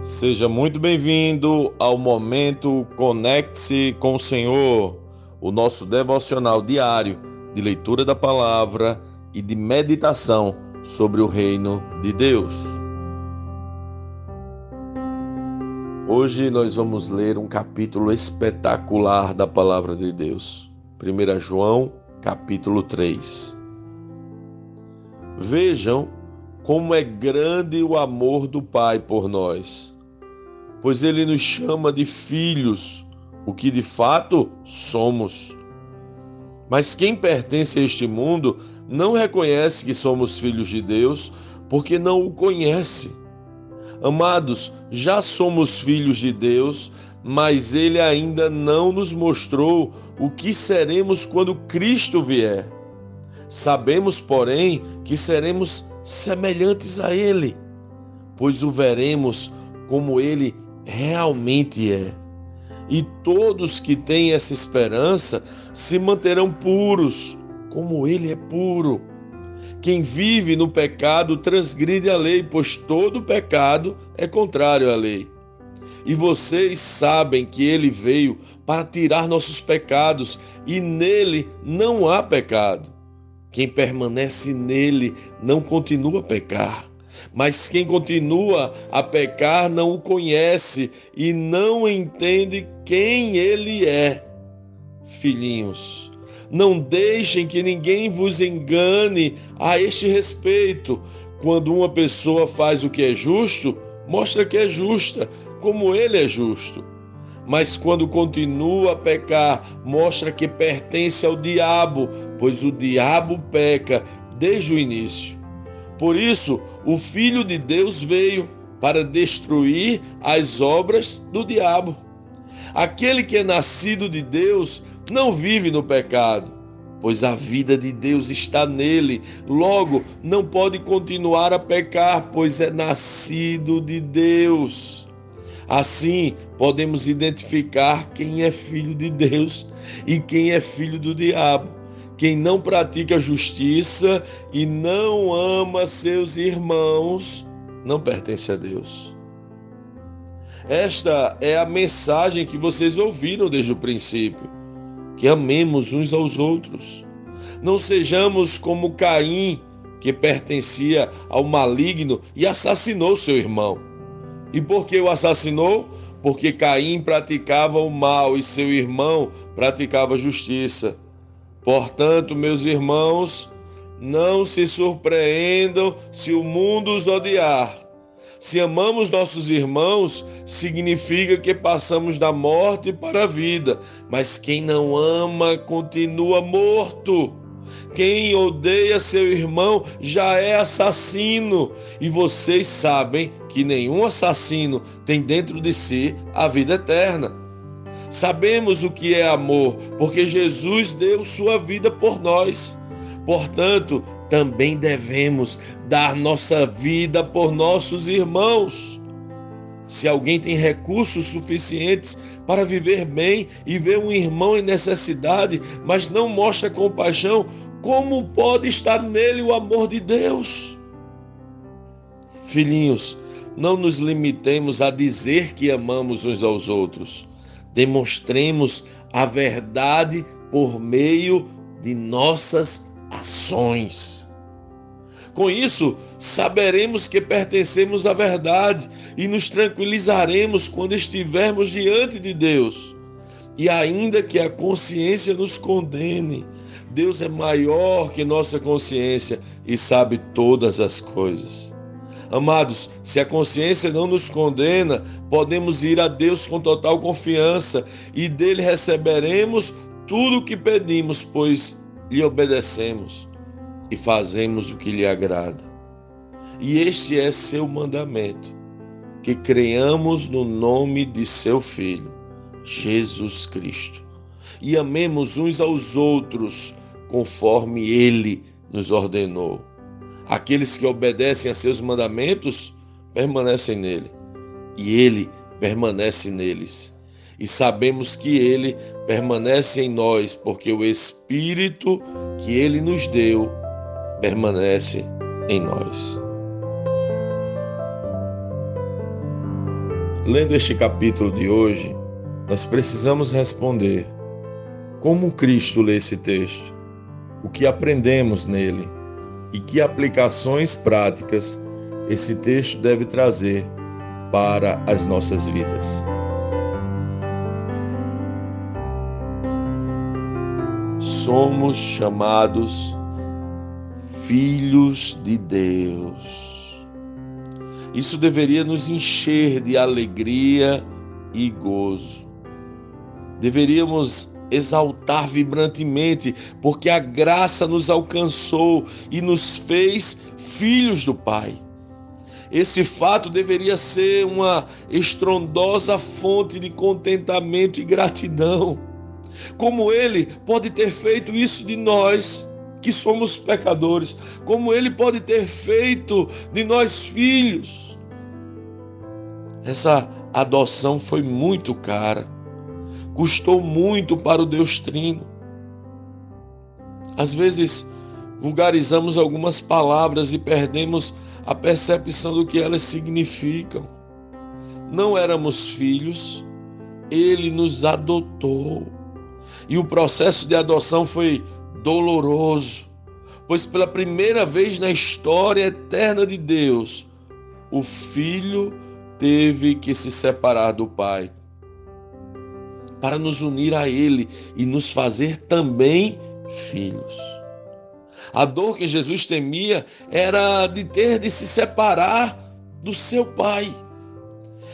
Seja muito bem-vindo ao momento Conecte-se com o Senhor, o nosso devocional diário de leitura da palavra e de meditação sobre o reino de Deus. Hoje nós vamos ler um capítulo espetacular da palavra de Deus. 1 João, capítulo 3. Vejam como é grande o amor do Pai por nós, pois Ele nos chama de filhos, o que de fato somos. Mas quem pertence a este mundo não reconhece que somos filhos de Deus, porque não o conhece. Amados, já somos filhos de Deus, mas Ele ainda não nos mostrou o que seremos quando Cristo vier. Sabemos, porém, que seremos semelhantes a Ele, pois o veremos como Ele realmente é. E todos que têm essa esperança se manterão puros, como Ele é puro. Quem vive no pecado transgride a lei, pois todo pecado é contrário à lei. E vocês sabem que ele veio para tirar nossos pecados, e nele não há pecado. Quem permanece nele não continua a pecar. Mas quem continua a pecar não o conhece e não entende quem ele é. Filhinhos, não deixem que ninguém vos engane a este respeito. Quando uma pessoa faz o que é justo, mostra que é justa, como ele é justo mas quando continua a pecar, mostra que pertence ao diabo, pois o diabo peca desde o início. Por isso, o Filho de Deus veio para destruir as obras do diabo. Aquele que é nascido de Deus não vive no pecado, pois a vida de Deus está nele. Logo, não pode continuar a pecar, pois é nascido de Deus. Assim, podemos identificar quem é filho de Deus e quem é filho do diabo. Quem não pratica justiça e não ama seus irmãos não pertence a Deus. Esta é a mensagem que vocês ouviram desde o princípio: que amemos uns aos outros. Não sejamos como Caim, que pertencia ao maligno e assassinou seu irmão. E por que o assassinou? Porque Caim praticava o mal e seu irmão praticava a justiça. Portanto, meus irmãos, não se surpreendam se o mundo os odiar. Se amamos nossos irmãos, significa que passamos da morte para a vida, mas quem não ama continua morto. Quem odeia seu irmão já é assassino, e vocês sabem que nenhum assassino tem dentro de si a vida eterna. Sabemos o que é amor, porque Jesus deu sua vida por nós. Portanto, também devemos dar nossa vida por nossos irmãos. Se alguém tem recursos suficientes para viver bem e vê um irmão em necessidade, mas não mostra compaixão, como pode estar nele o amor de Deus? Filhinhos, não nos limitemos a dizer que amamos uns aos outros. Demonstremos a verdade por meio de nossas ações. Com isso, saberemos que pertencemos à verdade e nos tranquilizaremos quando estivermos diante de Deus. E ainda que a consciência nos condene, Deus é maior que nossa consciência e sabe todas as coisas. Amados, se a consciência não nos condena, podemos ir a Deus com total confiança e dele receberemos tudo o que pedimos, pois lhe obedecemos e fazemos o que lhe agrada. E este é seu mandamento: que creiamos no nome de seu Filho, Jesus Cristo e amemos uns aos outros conforme ele nos ordenou. Aqueles que obedecem a seus mandamentos permanecem nele, e ele permanece neles. E sabemos que ele permanece em nós, porque o Espírito que ele nos deu permanece em nós. lendo este capítulo de hoje, nós precisamos responder como Cristo lê esse texto, o que aprendemos nele e que aplicações práticas esse texto deve trazer para as nossas vidas. Somos chamados filhos de Deus. Isso deveria nos encher de alegria e gozo. Deveríamos exaltar vibrantemente, porque a graça nos alcançou e nos fez filhos do Pai. Esse fato deveria ser uma estrondosa fonte de contentamento e gratidão. Como ele pode ter feito isso de nós, que somos pecadores, como ele pode ter feito de nós filhos. Essa adoção foi muito cara, custou muito para o Deus Trino. Às vezes, vulgarizamos algumas palavras e perdemos a percepção do que elas significam. Não éramos filhos, ele nos adotou. E o processo de adoção foi doloroso, pois pela primeira vez na história eterna de Deus, o filho teve que se separar do pai para nos unir a ele e nos fazer também filhos. A dor que Jesus temia era de ter de se separar do seu pai.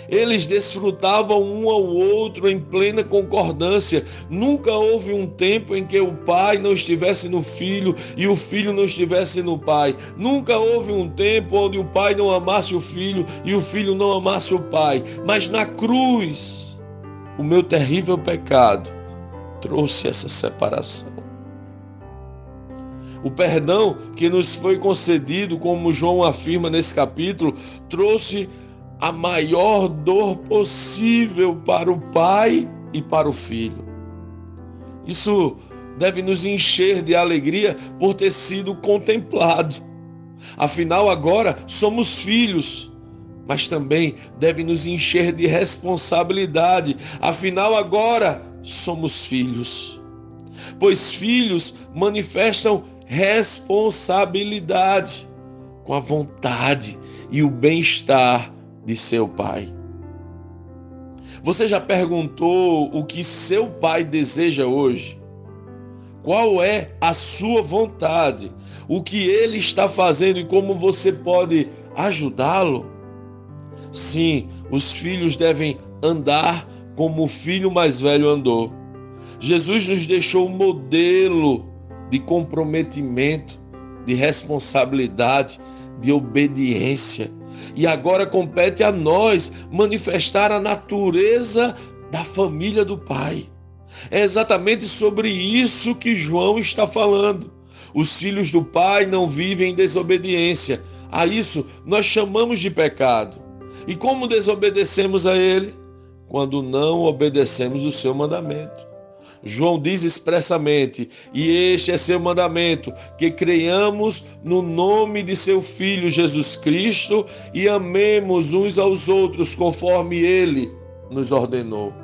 Eles desfrutavam um ao outro em plena concordância. Nunca houve um tempo em que o pai não estivesse no filho e o filho não estivesse no pai. Nunca houve um tempo onde o pai não amasse o filho e o filho não amasse o pai. Mas na cruz, o meu terrível pecado trouxe essa separação. O perdão que nos foi concedido, como João afirma nesse capítulo, trouxe a maior dor possível para o pai e para o filho. Isso deve nos encher de alegria por ter sido contemplado. Afinal, agora somos filhos, mas também deve nos encher de responsabilidade. Afinal, agora somos filhos. Pois filhos manifestam responsabilidade com a vontade e o bem-estar de seu pai. Você já perguntou o que seu pai deseja hoje? Qual é a sua vontade? O que ele está fazendo e como você pode ajudá-lo? Sim, os filhos devem andar como o filho mais velho andou. Jesus nos deixou um modelo de comprometimento, de responsabilidade, de obediência. E agora compete a nós manifestar a natureza da família do Pai. É exatamente sobre isso que João está falando. Os filhos do Pai não vivem em desobediência. A isso nós chamamos de pecado. E como desobedecemos a Ele? Quando não obedecemos o seu mandamento. João diz expressamente: E este é seu mandamento, que creiamos no nome de seu Filho Jesus Cristo e amemos uns aos outros conforme ele nos ordenou.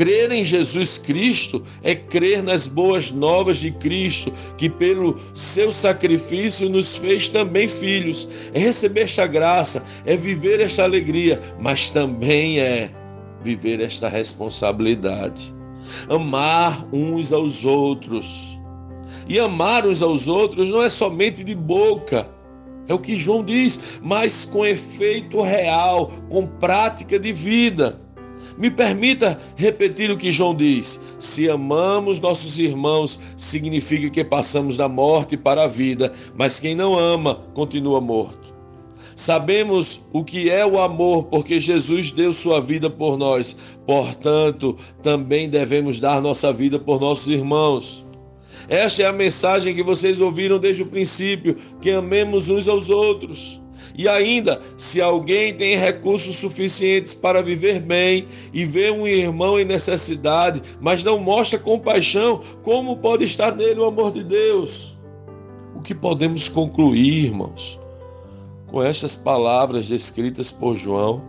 Crer em Jesus Cristo é crer nas boas novas de Cristo, que pelo seu sacrifício nos fez também filhos. É receber esta graça, é viver esta alegria, mas também é viver esta responsabilidade amar uns aos outros. E amar uns aos outros não é somente de boca, é o que João diz, mas com efeito real, com prática de vida. Me permita repetir o que João diz: se amamos nossos irmãos, significa que passamos da morte para a vida, mas quem não ama continua morto. Sabemos o que é o amor, porque Jesus deu sua vida por nós. Portanto, também devemos dar nossa vida por nossos irmãos. Esta é a mensagem que vocês ouviram desde o princípio: que amemos uns aos outros. E ainda, se alguém tem recursos suficientes para viver bem e vê um irmão em necessidade, mas não mostra compaixão, como pode estar nele o amor de Deus? O que podemos concluir, irmãos? com estas palavras descritas por João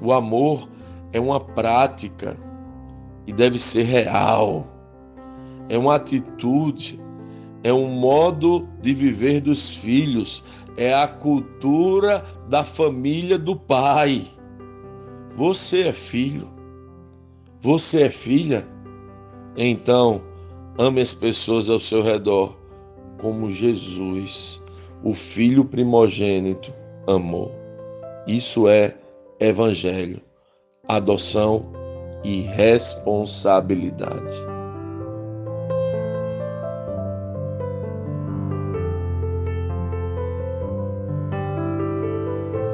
O amor é uma prática e deve ser real. É uma atitude, é um modo de viver dos filhos, é a cultura da família do pai. Você é filho, você é filha, então ame as pessoas ao seu redor como Jesus, o filho primogênito, amou. Isso é evangelho, adoção e responsabilidade.